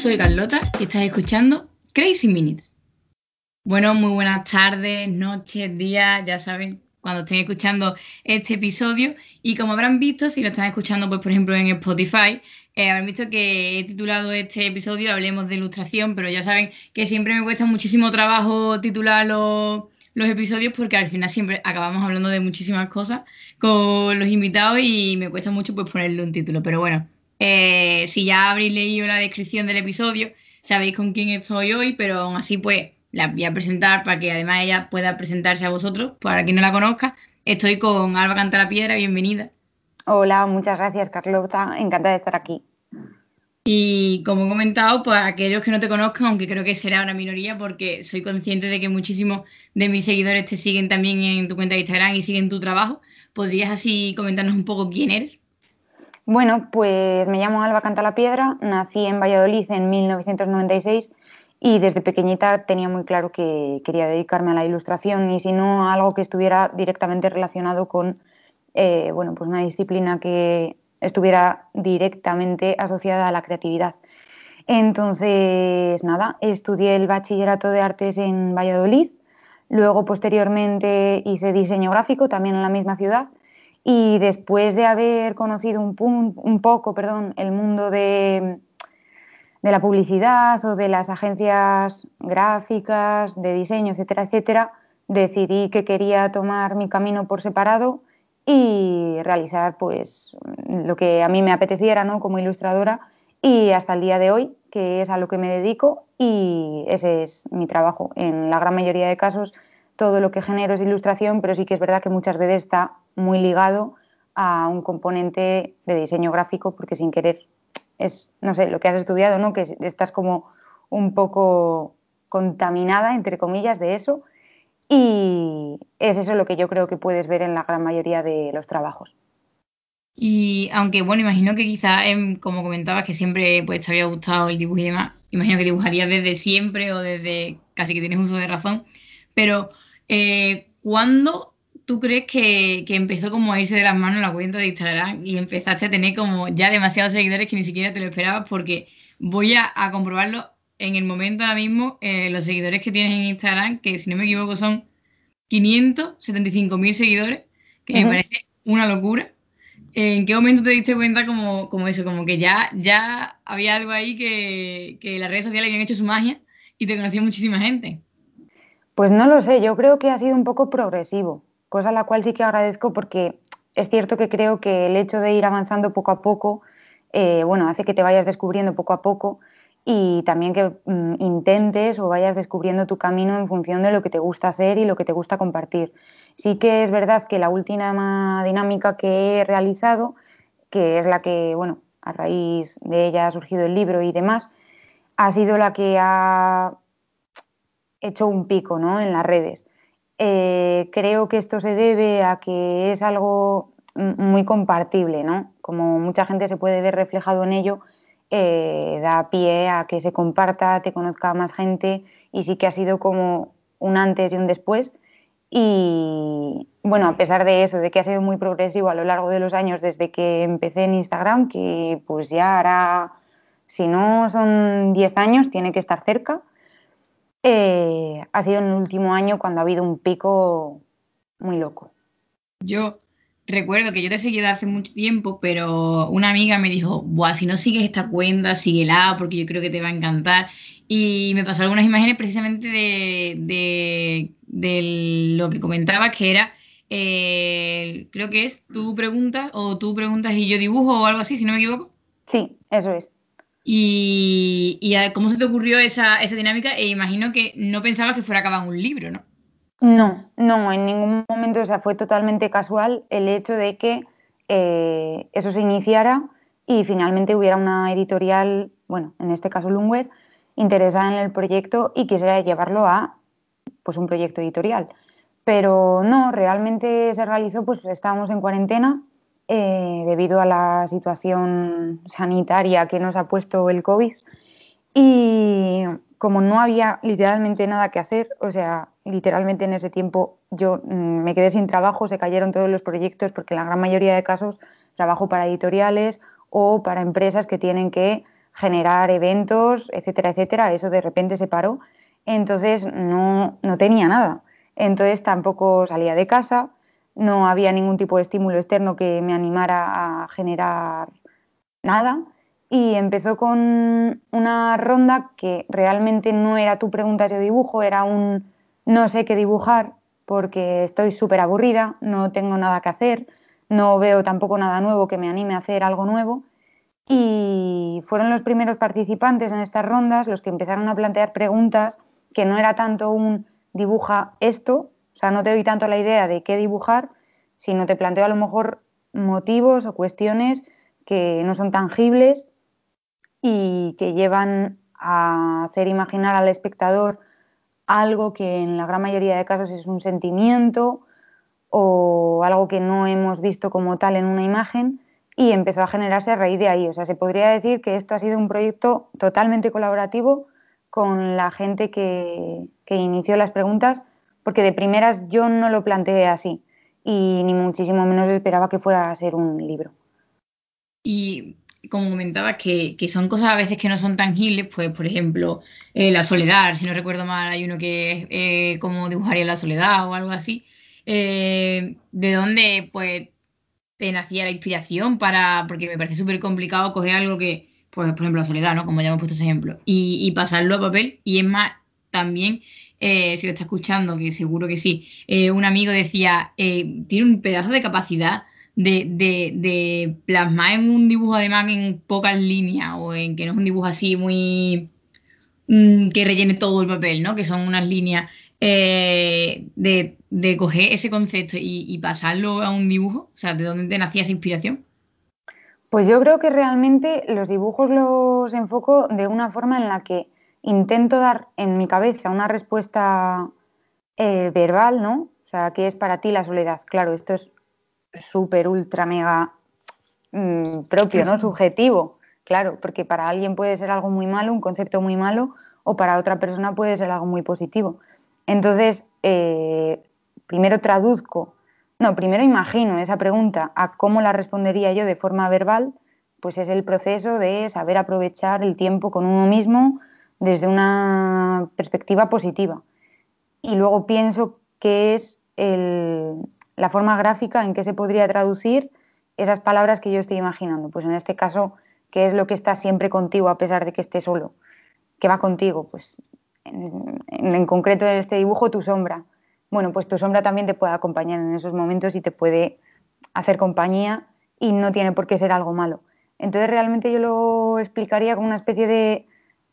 soy Carlota y estás escuchando Crazy Minutes. Bueno, muy buenas tardes, noches, días, ya saben, cuando estén escuchando este episodio. Y como habrán visto, si lo están escuchando, pues por ejemplo en Spotify, eh, habrán visto que he titulado este episodio Hablemos de ilustración, pero ya saben que siempre me cuesta muchísimo trabajo titular los, los episodios porque al final siempre acabamos hablando de muchísimas cosas con los invitados y me cuesta mucho pues ponerle un título. Pero bueno, eh, si ya habréis leído la descripción del episodio, sabéis con quién estoy hoy, pero aún así pues la voy a presentar para que además ella pueda presentarse a vosotros, para quien no la conozca. Estoy con Alba Canta la Piedra, bienvenida. Hola, muchas gracias Carlota, encantada de estar aquí. Y como he comentado, pues aquellos que no te conozcan, aunque creo que será una minoría, porque soy consciente de que muchísimos de mis seguidores te siguen también en tu cuenta de Instagram y siguen tu trabajo, ¿podrías así comentarnos un poco quién eres? Bueno, pues me llamo Alba Canta la Piedra, nací en Valladolid en 1996 y desde pequeñita tenía muy claro que quería dedicarme a la ilustración y si no algo que estuviera directamente relacionado con eh, bueno, pues una disciplina que estuviera directamente asociada a la creatividad. Entonces, nada, estudié el bachillerato de artes en Valladolid, luego posteriormente hice diseño gráfico también en la misma ciudad y después de haber conocido un, poco perdón, el mundo de, de la publicidad o de las agencias gráficas, de diseño, etcétera, etcétera, decidí que quería tomar mi camino por separado y realizar pues lo que a mí me apeteciera ¿no? como ilustradora y hasta el día de hoy, que es a lo que me dedico y ese es mi trabajo. En la gran mayoría de casos todo lo que genero es ilustración, pero sí que es verdad que muchas veces está muy ligado a un componente de diseño gráfico porque sin querer es, no sé, lo que has estudiado, ¿no? que estás como un poco contaminada, entre comillas, de eso y es eso lo que yo creo que puedes ver en la gran mayoría de los trabajos. Y aunque, bueno, imagino que quizás, como comentabas, que siempre pues, te había gustado el dibujo y demás, imagino que dibujarías desde siempre o desde casi que tienes uso de razón, pero eh, ¿cuándo tú crees que, que, empezó como a irse de las manos la cuenta de Instagram y empezaste a tener como ya demasiados seguidores que ni siquiera te lo esperabas? Porque voy a, a comprobarlo en el momento ahora mismo eh, los seguidores que tienes en Instagram, que si no me equivoco son 575 mil seguidores, que me parece una locura. ¿En qué momento te diste cuenta como, como eso, como que ya, ya había algo ahí que, que las redes sociales habían hecho su magia y te conocía muchísima gente? Pues no lo sé, yo creo que ha sido un poco progresivo, cosa a la cual sí que agradezco porque es cierto que creo que el hecho de ir avanzando poco a poco, eh, bueno, hace que te vayas descubriendo poco a poco y también que mm, intentes o vayas descubriendo tu camino en función de lo que te gusta hacer y lo que te gusta compartir. Sí que es verdad que la última dinámica que he realizado, que es la que, bueno, a raíz de ella ha surgido el libro y demás, ha sido la que ha hecho un pico ¿no? en las redes. Eh, creo que esto se debe a que es algo muy compartible, ¿no? Como mucha gente se puede ver reflejado en ello, eh, da pie a que se comparta, te conozca más gente y sí que ha sido como un antes y un después. Y bueno, a pesar de eso, de que ha sido muy progresivo a lo largo de los años desde que empecé en Instagram, que pues ya hará, si no son 10 años, tiene que estar cerca, eh, ha sido en el último año cuando ha habido un pico muy loco. Yo recuerdo que yo te seguí de hace mucho tiempo, pero una amiga me dijo, Buah, si no sigues esta cuenta, síguela porque yo creo que te va a encantar. Y me pasó algunas imágenes precisamente de, lo que comentabas, que era, eh, creo que es tú preguntas o tú preguntas y yo dibujo o algo así, si no me equivoco. Sí, eso es. Y, y cómo se te ocurrió esa, esa dinámica, e imagino que no pensabas que fuera a acabar un libro, ¿no? No, no, en ningún momento, o sea, fue totalmente casual el hecho de que eh, eso se iniciara y finalmente hubiera una editorial, bueno, en este caso Lungware, interesada en el proyecto y quisiera llevarlo a pues un proyecto editorial. Pero no, realmente se realizó, pues estábamos en cuarentena eh, debido a la situación sanitaria que nos ha puesto el COVID y como no había literalmente nada que hacer, o sea, literalmente en ese tiempo yo mm, me quedé sin trabajo, se cayeron todos los proyectos porque en la gran mayoría de casos trabajo para editoriales o para empresas que tienen que generar eventos, etcétera, etcétera. Eso de repente se paró. Entonces no, no tenía nada. Entonces tampoco salía de casa, no había ningún tipo de estímulo externo que me animara a generar nada. Y empezó con una ronda que realmente no era tu pregunta yo dibujo, era un no sé qué dibujar porque estoy súper aburrida, no tengo nada que hacer, no veo tampoco nada nuevo que me anime a hacer algo nuevo. Y fueron los primeros participantes en estas rondas los que empezaron a plantear preguntas que no era tanto un dibuja esto, o sea, no te doy tanto la idea de qué dibujar, sino te planteo a lo mejor motivos o cuestiones que no son tangibles y que llevan a hacer imaginar al espectador algo que en la gran mayoría de casos es un sentimiento o algo que no hemos visto como tal en una imagen y empezó a generarse a raíz de ahí. O sea, se podría decir que esto ha sido un proyecto totalmente colaborativo con la gente que, inició las preguntas, porque de primeras yo no lo planteé así y ni muchísimo menos esperaba que fuera a ser un libro. Y como comentaba, que, son cosas a veces que no son tangibles, pues por ejemplo, eh, la soledad, si no recuerdo mal, hay uno que es eh, como dibujaría la soledad o algo así, eh, de dónde pues te nacía la inspiración para, porque me parece súper complicado coger algo que, pues por ejemplo la soledad, ¿no? Como ya hemos puesto ese ejemplo, y, pasarlo a papel, y es más, también, si lo está escuchando, que seguro que sí, un amigo decía, tiene un pedazo de capacidad de, plasmar en un dibujo además en pocas líneas o en que no es un dibujo así muy mm, que rellene todo el papel, ¿no? Que son unas líneas eh, de, coger ese concepto y, pasarlo a un dibujo, o sea, ¿de dónde te nacía esa inspiración? Pues yo creo que realmente los dibujos los enfoco de una forma en la que intento dar en mi cabeza una respuesta eh, verbal, ¿no? O sea, ¿qué es para ti la soledad? Claro, esto es súper, ultra, mega mm, propio, ¿no? Subjetivo, claro, porque para alguien puede ser algo muy malo, un concepto muy malo, o para otra persona puede ser algo muy positivo. Entonces, eh, primero traduzco, no, primero imagino esa pregunta a cómo la respondería yo de forma verbal, pues es el proceso de saber aprovechar el tiempo con uno mismo desde una perspectiva positiva. Y luego pienso que es el, la forma gráfica en que se podría traducir esas palabras que yo estoy imaginando. Pues en este caso, ¿qué es lo que está siempre contigo a pesar de que esté solo? ¿Qué va contigo? Pues en, concreto en este dibujo, tu sombra. Bueno, pues tu sombra también te puede acompañar en esos momentos y te puede hacer compañía y no tiene por qué ser algo malo. Entonces realmente yo lo explicaría como una especie de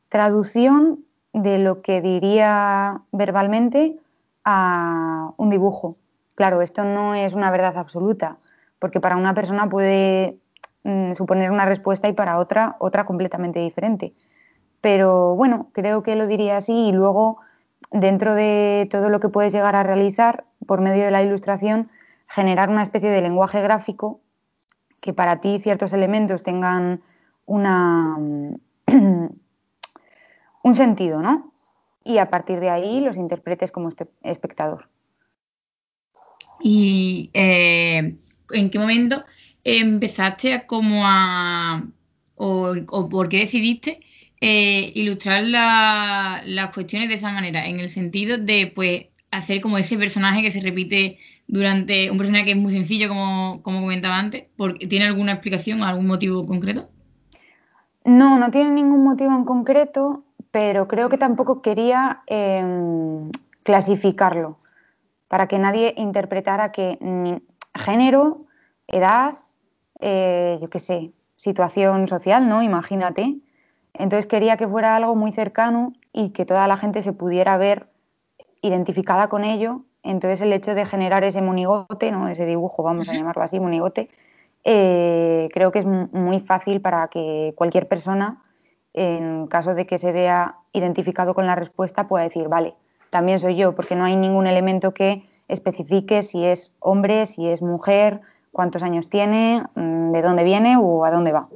traducción de lo que diría verbalmente a un dibujo. Claro, esto no es una verdad absoluta, porque para una persona puede mm, suponer una respuesta y para otra otra completamente diferente. Pero bueno, creo que lo diría así y luego dentro de todo lo que puedes llegar a realizar por medio de la ilustración, generar una especie de lenguaje gráfico que para ti ciertos elementos tengan una, un sentido, ¿no? Y a partir de ahí los interpretes como este espectador. ¿Y eh, en qué momento empezaste a como a, o, por qué decidiste eh, ilustrar las cuestiones de esa manera? En el sentido de, pues, hacer como ese personaje que se repite durante un personaje que es muy sencillo, como, como comentaba antes. ¿Tiene alguna explicación o algún motivo concreto? No, no tiene ningún motivo en concreto, pero creo que tampoco quería em, clasificarlo para que nadie interpretara que género, edad, eh, yo qué sé, situación social, ¿no? Imagínate. Entonces quería que fuera algo muy cercano y que toda la gente se pudiera ver identificada con ello. Entonces el hecho de generar ese monigote, ¿no? ese dibujo, vamos a llamarlo así, monigote, eh, creo que es muy fácil para que cualquier persona, en caso de que se vea identificado con la respuesta, pueda decir, vale, también soy yo, porque no hay ningún elemento que especifique si es hombre, si es mujer, cuántos años tiene, mm, de dónde viene o a dónde va.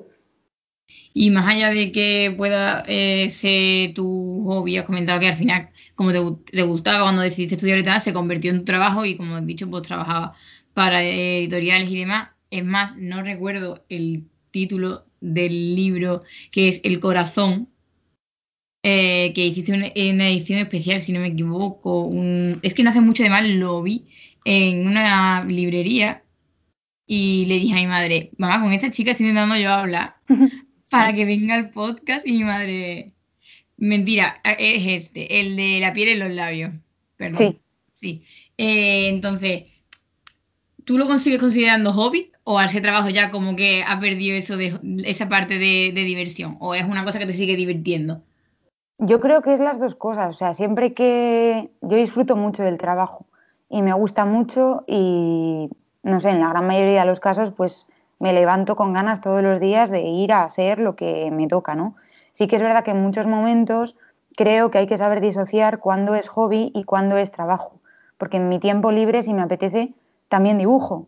Y más allá de que pueda eh, ser tu hobby, has comentado que al final, como te, gustaba cuando decidiste estudiar y se convirtió en tu trabajo y como has dicho, pues trabajaba para editoriales y demás. Es más, no recuerdo el título del libro, que es El corazón, eh, que hiciste una, una, edición especial, si no me equivoco. es que no hace mucho de mal lo vi en una librería y le dije a mi madre, mamá, con esta chica estoy intentando yo hablar para que venga al podcast y mi madre, mentira, es este, el de la piel en los labios. Perdón. Sí. Sí. Eh, entonces, ¿tú lo consigues considerando hobby o al ser trabajo ya como que ha perdido eso de esa parte de, de diversión? ¿O es una cosa que te sigue divirtiendo? Yo creo que es las dos cosas. O sea, siempre que yo disfruto mucho del trabajo y me gusta mucho y, no sé, en la gran mayoría de los casos, pues me levanto con ganas todos los días de ir a hacer lo que me toca, ¿no? Sí que es verdad que en muchos momentos creo que hay que saber disociar cuándo es hobby y cuándo es trabajo. Porque en mi tiempo libre, si me apetece, también dibujo.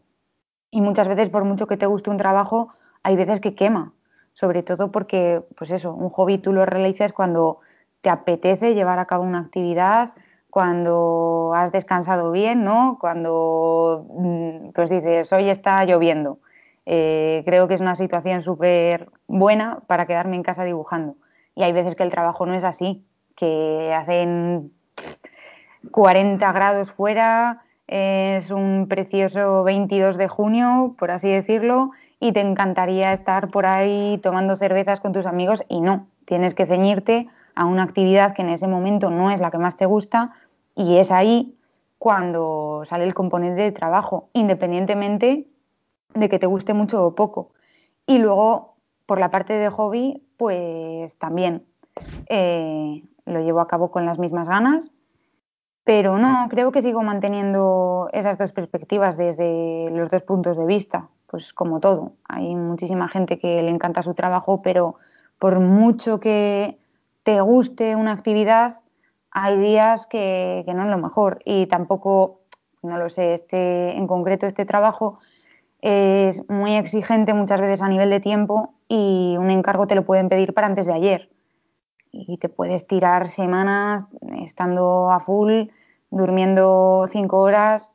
Y muchas veces, por mucho que te guste un trabajo, hay veces que quema. Sobre todo porque, pues eso, un hobby tú lo realizas cuando te apetece llevar a cabo una actividad, cuando has descansado bien, ¿no? Cuando mm, pues dices, hoy está lloviendo. Eh, creo que es una situación súper buena para quedarme en casa dibujando. Y hay veces que el trabajo no es así, que hacen 40 grados fuera, es un precioso 22 de junio, por así decirlo, y te encantaría estar por ahí tomando cervezas con tus amigos y no, tienes que ceñirte a una actividad que en ese momento no es la que más te gusta y es ahí cuando sale el componente de trabajo, independientemente de que te guste mucho o poco. Y luego, por la parte de hobby, pues también eh, lo llevo a cabo con las mismas ganas, pero no, creo que sigo manteniendo esas dos perspectivas desde los dos puntos de vista, pues como todo. Hay muchísima gente que le encanta su trabajo, pero por mucho que te guste una actividad, hay días que, no es lo mejor y tampoco, no lo sé, este, en concreto este trabajo es muy exigente muchas veces a nivel de tiempo y un encargo te lo pueden pedir para antes de ayer y te puedes tirar semanas estando a full, durmiendo cinco horas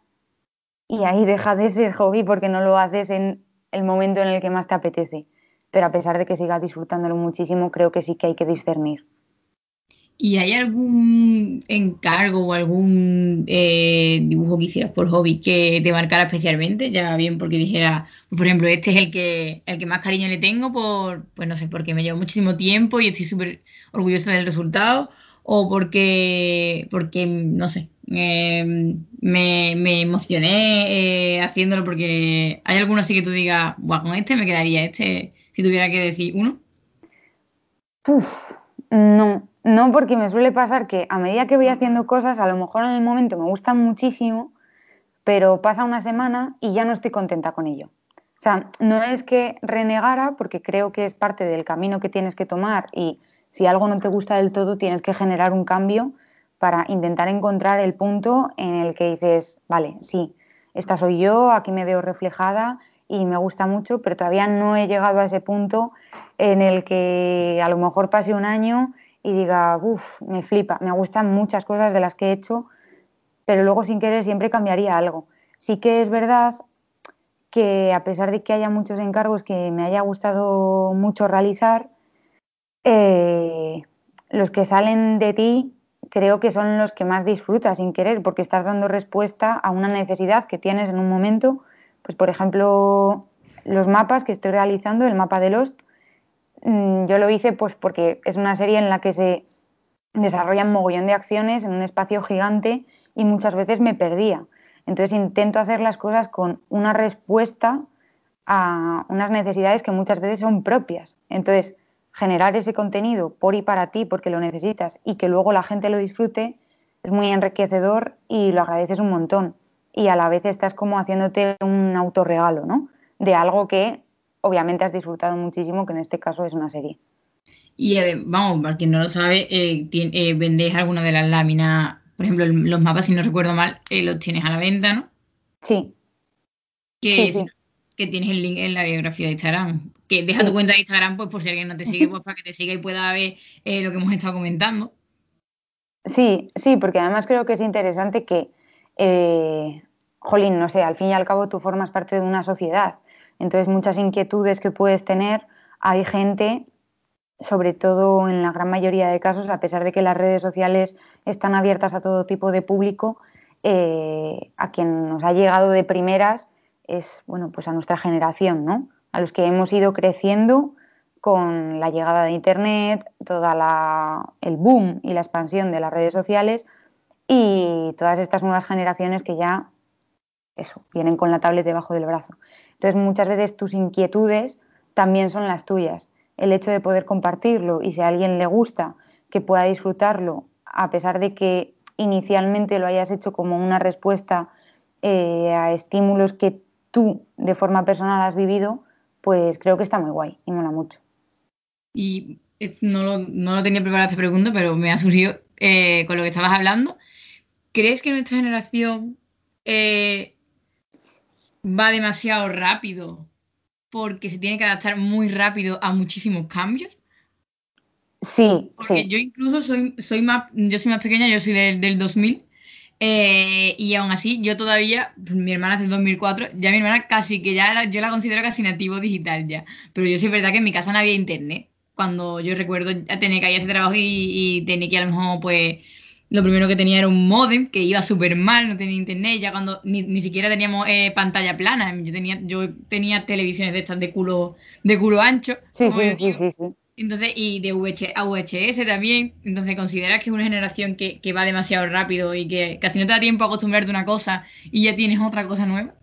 y ahí deja de ser hobby porque no lo haces en el momento en el que más te apetece. Pero a pesar de que sigas disfrutándolo muchísimo, creo que sí que hay que discernir. ¿Y hay algún encargo o algún eh, dibujo que hicieras por hobby que te marcara especialmente? Ya bien porque dijera, por ejemplo, este es el que, el que más cariño le tengo por, pues no sé, porque me llevó muchísimo tiempo y estoy súper orgullosa del resultado, o porque, porque no sé, me, me, emocioné eh, haciéndolo porque hay alguno así que tú digas, bueno, con este me quedaría, este, si tuviera que decir uno. No, no, porque me suele pasar que a medida que voy haciendo cosas, a lo mejor en el momento me gustan muchísimo, pero pasa una semana y ya no estoy contenta con ello. O sea, no es que renegara, porque creo que es parte del camino que tienes que tomar y si algo no te gusta del todo, tienes que generar un cambio para intentar encontrar el punto en el que dices, vale, sí, esta soy yo, aquí me veo reflejada y me gusta mucho, pero todavía no he llegado a ese punto en el que a lo mejor pase un año y diga, uff, me flipa, me gustan muchas cosas de las que he hecho, pero luego sin querer siempre cambiaría algo. Sí que es verdad que a pesar de que haya muchos encargos que me haya gustado mucho realizar, eh, los que salen de ti creo que son los que más disfrutas sin querer, porque estás dando respuesta a una necesidad que tienes en un momento. Pues, por ejemplo, los mapas que estoy realizando, el mapa de Lost, Mm, yo lo hice pues porque es una serie en la que se desarrollan mogollón de acciones en un espacio gigante y muchas veces me perdía. Entonces intento hacer las cosas con una respuesta a unas necesidades que muchas veces son propias. Entonces, generar ese contenido por y para ti porque lo necesitas y que luego la gente lo disfrute es muy enriquecedor y lo agradeces un montón. Y a la vez estás como haciéndote un autorregalo, ¿no? De algo que obviamente has disfrutado muchísimo, que en este caso es una serie. Y eh, vamos, para quien no lo sabe, eh, eh, vendéis alguna de las láminas, por ejemplo, los mapas, si no recuerdo mal, los tienes a la venta, ¿no? Sí. Que, que tienes el link en la biografía de Instagram. Que deja tu cuenta de Instagram, pues por si alguien no te sigue, pues para que te siga y pueda ver lo que hemos estado comentando. Sí, sí, porque además creo que es interesante que, jolín, no sé, al fin y al cabo tú formas parte de una sociedad Entonces, muchas inquietudes que puedes tener, hay gente, sobre todo en la gran mayoría de casos, a pesar de que las redes sociales están abiertas a todo tipo de público, eh, a quien nos ha llegado de primeras es, bueno, pues a nuestra generación, ¿no? A los que hemos ido creciendo con la llegada de Internet, todo el boom y la expansión de las redes sociales y todas estas nuevas generaciones que ya, eso, vienen con la tablet debajo del brazo. Entonces, muchas veces tus inquietudes también son las tuyas. El hecho de poder compartirlo y si a alguien le gusta, que pueda disfrutarlo, a pesar de que inicialmente lo hayas hecho como una respuesta eh, a estímulos que tú de forma personal has vivido, pues creo que está muy guay y mola mucho. Y no lo, no lo tenía preparado esta pregunta, pero me ha surgido eh, con lo que estabas hablando. ¿Crees que nuestra generación eh, va demasiado rápido porque se tiene que adaptar muy rápido a muchísimos cambios? Sí, porque yo incluso soy, soy más, yo soy más pequeña, yo soy del, del 2000 eh, y aún así yo todavía, pues, mi hermana del 2004, ya mi hermana casi que ya yo la considero casi nativo digital ya, pero yo sí es verdad que en mi casa no había internet, cuando yo recuerdo tener que ir a hacer trabajo y, y tener que a lo mejor pues lo primero que tenía era un modem que iba súper mal, no tenía internet, ya cuando ni, siquiera teníamos eh, pantalla plana, yo tenía, yo tenía televisiones de estas de culo, de culo ancho. Sí, sí, sí, sí, sí, Entonces, y de VHS también. Entonces, ¿consideras que es una generación que, que, va demasiado rápido y que casi no te da tiempo a acostumbrarte a una cosa y ya tienes otra cosa nueva?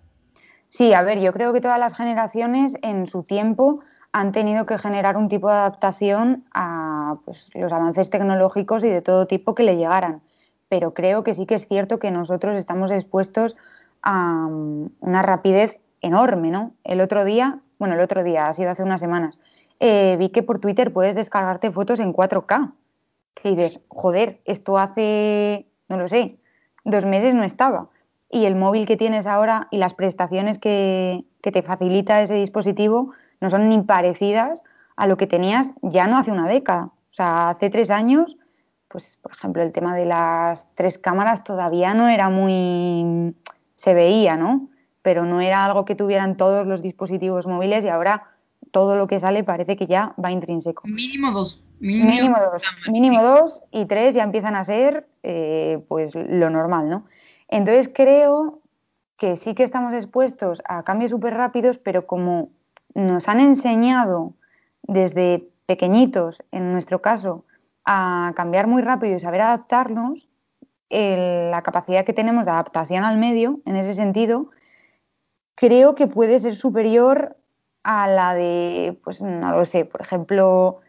Sí, a ver, yo creo que todas las generaciones en su tiempo han tenido que generar un tipo de adaptación a pues, los avances tecnológicos y de todo tipo que le llegaran. Pero creo que sí que es cierto que nosotros estamos expuestos a mm, una rapidez enorme, ¿no? El otro día, bueno, el otro día, ha sido hace unas semanas, eh, vi que por Twitter puedes descargarte fotos en 4K. Que dices, joder, esto hace, no lo sé, dos meses no estaba. Y el móvil que tienes ahora y las prestaciones que, que te facilita ese dispositivo, no son ni parecidas a lo que tenías ya no hace una década. O sea, hace tres años, pues por ejemplo, el tema de las tres cámaras todavía no era muy... se veía, ¿no? Pero no era algo que tuvieran todos los dispositivos móviles y ahora todo lo que sale parece que ya va intrínseco. Mínimo dos. Mínimo, dos. Mínimo dos y tres ya empiezan a ser eh, pues lo normal, ¿no? Entonces creo que sí que estamos expuestos a cambios súper rápidos, pero como nos han enseñado desde pequeñitos, en nuestro caso, a cambiar muy rápido y saber adaptarnos, la capacidad que tenemos de adaptación al medio, en ese sentido, creo que puede ser superior a la de, pues no lo sé, por ejemplo,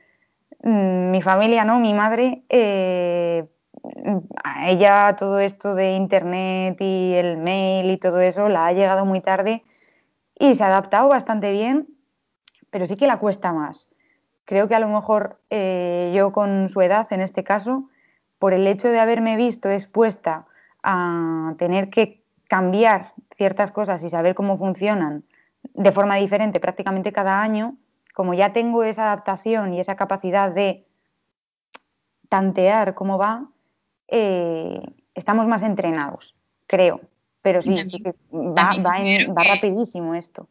mm, mi familia, ¿no? Mi madre, eh, a ella todo esto de internet y el mail y todo eso la ha llegado muy tarde y se ha adaptado bastante bien pero sí que la cuesta más. Creo que a lo mejor eh, yo con su edad, en este caso, por el hecho de haberme visto expuesta a tener que cambiar ciertas cosas y saber cómo funcionan de forma diferente prácticamente cada año, como ya tengo esa adaptación y esa capacidad de tantear cómo va, eh, estamos más entrenados, creo. Pero sí, sí que va, va rapidísimo esto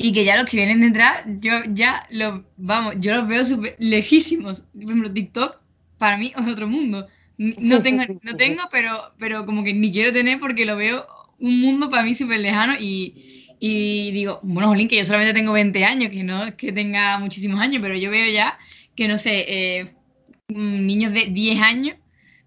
y que ya los que vienen detrás, yo ya los, vamos, yo los veo súper lejísimos. Por ejemplo, TikTok para mí es otro mundo. No tengo, no tengo pero, pero como que ni quiero tener porque lo veo un mundo para mí súper lejano y, y, digo, bueno, Jolín, que yo solamente tengo 20 años, que no es que tenga muchísimos años, pero yo veo ya que, no sé, eh, niños de 10 años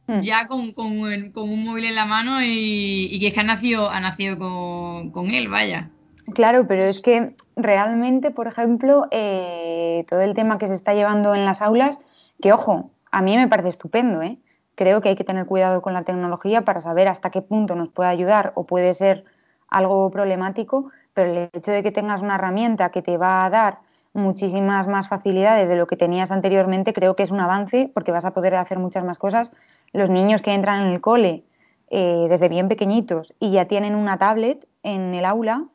hmm. ya con, con, con, un móvil en la mano y, y, que es que ha nacido, ha nacido con, con él, vaya. Claro, pero es que realmente, por ejemplo, eh, todo el tema que se está llevando en las aulas, que ojo, a mí me parece estupendo, ¿eh? creo que hay que tener cuidado con la tecnología para saber hasta qué punto nos puede ayudar o puede ser algo problemático, pero el hecho de que tengas una herramienta que te va a dar muchísimas más facilidades de lo que tenías anteriormente, creo que es un avance porque vas a poder hacer muchas más cosas. Los niños que entran en el cole eh, desde bien pequeñitos y ya tienen una tablet en el aula,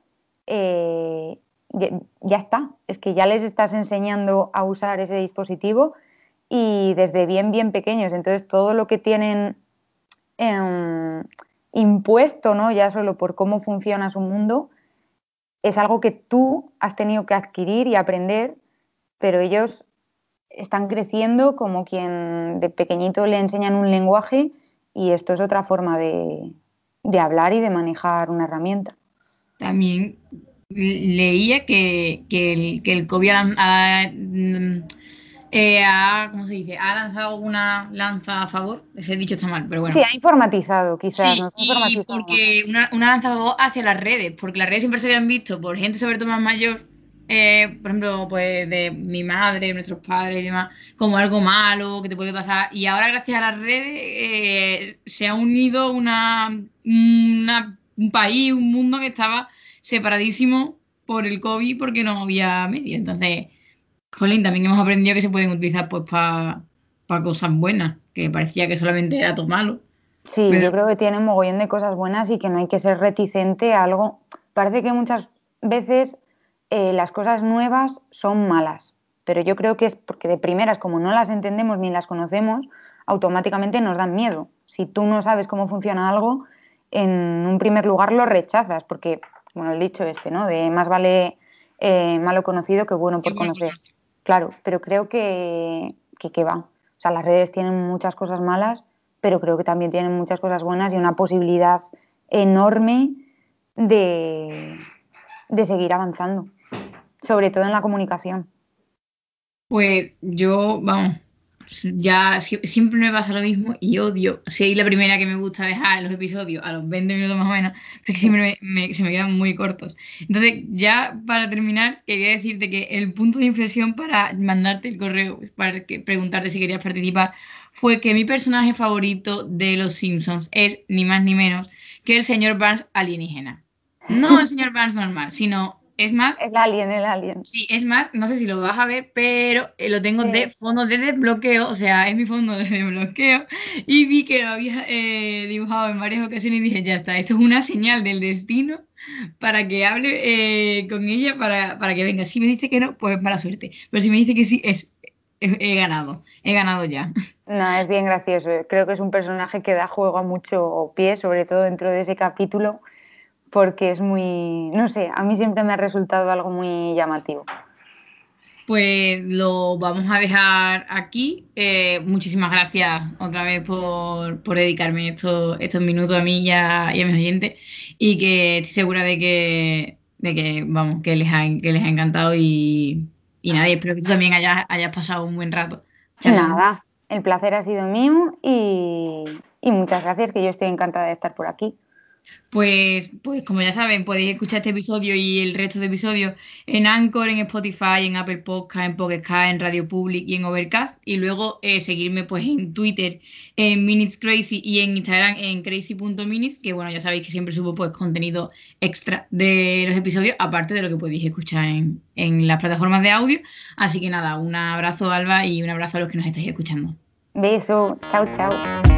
eh, ya, está. Es que ya les estás enseñando a usar ese dispositivo y desde bien, bien pequeños. Entonces, todo lo que tienen em, impuesto, ¿no? Ya solo por cómo funciona su mundo, es algo que tú has tenido que adquirir y aprender, pero ellos están creciendo como quien de pequeñito le enseñan un lenguaje y esto es otra forma de, hablar y de manejar una herramienta. También leía que, el, COVID mm, eh, ha, ¿cómo se dice? ha lanzado una lanza a favor. Ese dicho está mal, pero bueno. Sí, ha informatizado, quizás. y porque una, una lanza a favor hacia las redes, porque las redes siempre se habían visto por gente sobre todo más mayor eh, por ejemplo, pues de mi madre, nuestros padres y demás, como algo malo que te puede pasar. Y ahora, gracias a las redes, eh, se ha unido una, un país, un mundo que estaba separadísimo por el COVID porque no había medio. Entonces, jolín, también hemos aprendido que se pueden utilizar pues para cosas buenas, que parecía que solamente era todo malo. Sí, yo creo que tiene un mogollón de cosas buenas y que no hay que ser reticente a algo. Parece que muchas veces eh, las cosas nuevas son malas, pero yo creo que es porque de primeras, como no las entendemos ni las conocemos, automáticamente nos dan miedo. Si tú no sabes cómo funciona algo, en un primer lugar lo rechazas, porque, bueno, el dicho este, ¿no? De más vale eh, malo conocido que bueno por conocer. Claro, pero creo que, que, va. O sea, las redes tienen muchas cosas malas, pero creo que también tienen muchas cosas buenas y una posibilidad enorme de, de seguir avanzando sobre todo en la comunicación. Pues yo, vamos, ya siempre me pasa lo mismo y odio. Soy la primera que me gusta dejar los episodios a los 20 minutos más o menos, porque siempre se me quedan muy cortos. Entonces, ya para terminar, quería decirte que el punto de inflexión para mandarte el correo, para que, preguntarte si querías participar, fue que mi personaje favorito de Los Simpsons es ni más ni menos que el señor Barnes alienígena. No el señor Barnes normal, sino es más. El alien, el alien. Sí, es más, no sé si lo vas a ver, pero eh, lo tengo de fondo de desbloqueo, o sea, es mi fondo de desbloqueo. Y vi que lo había eh, dibujado en varias ocasiones y dije, ya está, esto es una señal del destino para que hable eh, con ella, para, para, que venga. Si me dice que no, pues mala suerte. Pero si me dice que sí, es, he ganado, he ganado ya. No, es bien gracioso. Creo que es un personaje que da juego a mucho pie, sobre todo dentro de ese capítulo porque es muy, no sé, a mí siempre me ha resultado algo muy llamativo. Pues lo vamos a dejar aquí. Eh, muchísimas gracias otra vez por, dedicarme estos, estos minutos a mí y a, mis oyentes y que estoy segura de que, de que vamos, que les ha, que les ha encantado y, y nada, espero que tú también hayas, hayas pasado un buen rato. Nada, el placer ha sido mío y, y muchas gracias, que yo estoy encantada de estar por aquí. Pues, pues como ya saben, podéis escuchar este episodio y el resto de episodios en Anchor, en Spotify, en Apple Podcast, en Pocket en Radio Public y en Overcast. Y luego eh, seguirme pues en Twitter, en Minutes Crazy y en Instagram en crazy.minutes, que bueno, ya sabéis que siempre subo pues contenido extra de los episodios, aparte de lo que podéis escuchar en, en las plataformas de audio. Así que nada, un abrazo Alba y un abrazo a los que nos estáis escuchando. Beso, chao, chao.